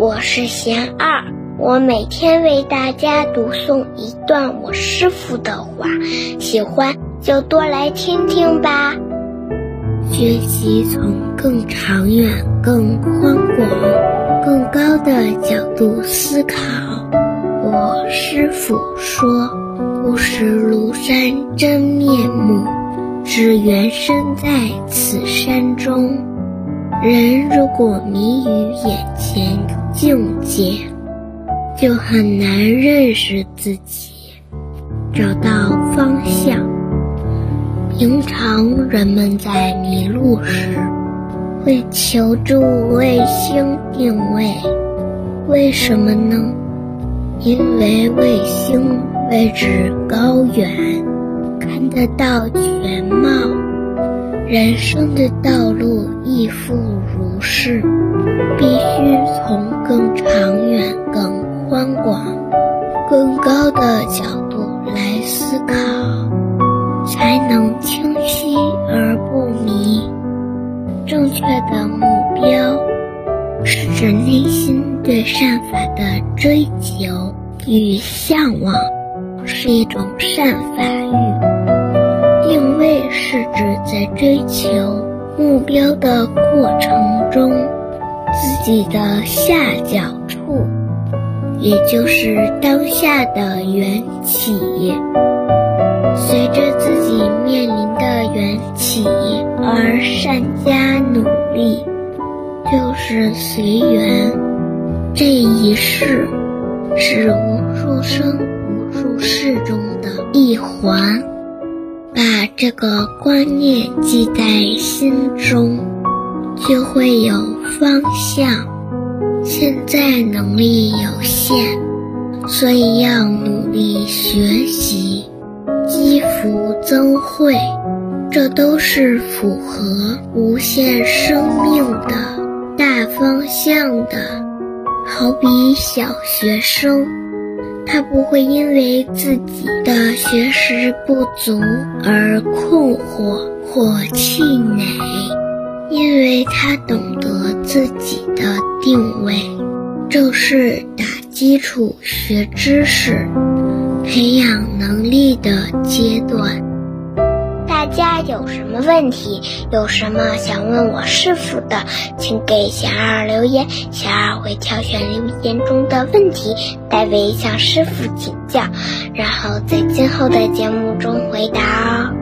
我是贤二，我每天为大家读诵一段我师父的话，喜欢就多来听听吧。学习从更长远、更宽广、更高的角度思考。我师父说：“不识庐山真面目，只缘身在此山中。”人如果迷于眼前境界，就很难认识自己，找到方向。平常人们在迷路时，会求助卫星定位，为什么呢？因为卫星位置高远，看得到全貌。人生的道路亦复如是，必须从更长远、更宽广、更高的角度来思考。才能清晰而不迷。正确的目标是指内心对善法的追求与向往，是一种善法欲。定位是指在追求目标的过程中，自己的下脚处，也就是当下的缘起。随着自己面临的缘起而善加努力，就是随缘。这一世是无数生无数世中的一环，把这个观念记在心中，就会有方向。现在能力有限，所以要努力学习。积福增慧，这都是符合无限生命的大方向的。好比小学生，他不会因为自己的学识不足而困惑或气馁，因为他懂得自己的定位，正是打基础学知识。培养能力的阶段，家有什么问题？有什么想问我师傅的，请给小二留言，小二会挑选留言中的问题，代为向师傅请教，然后在今后的节目中回答哦。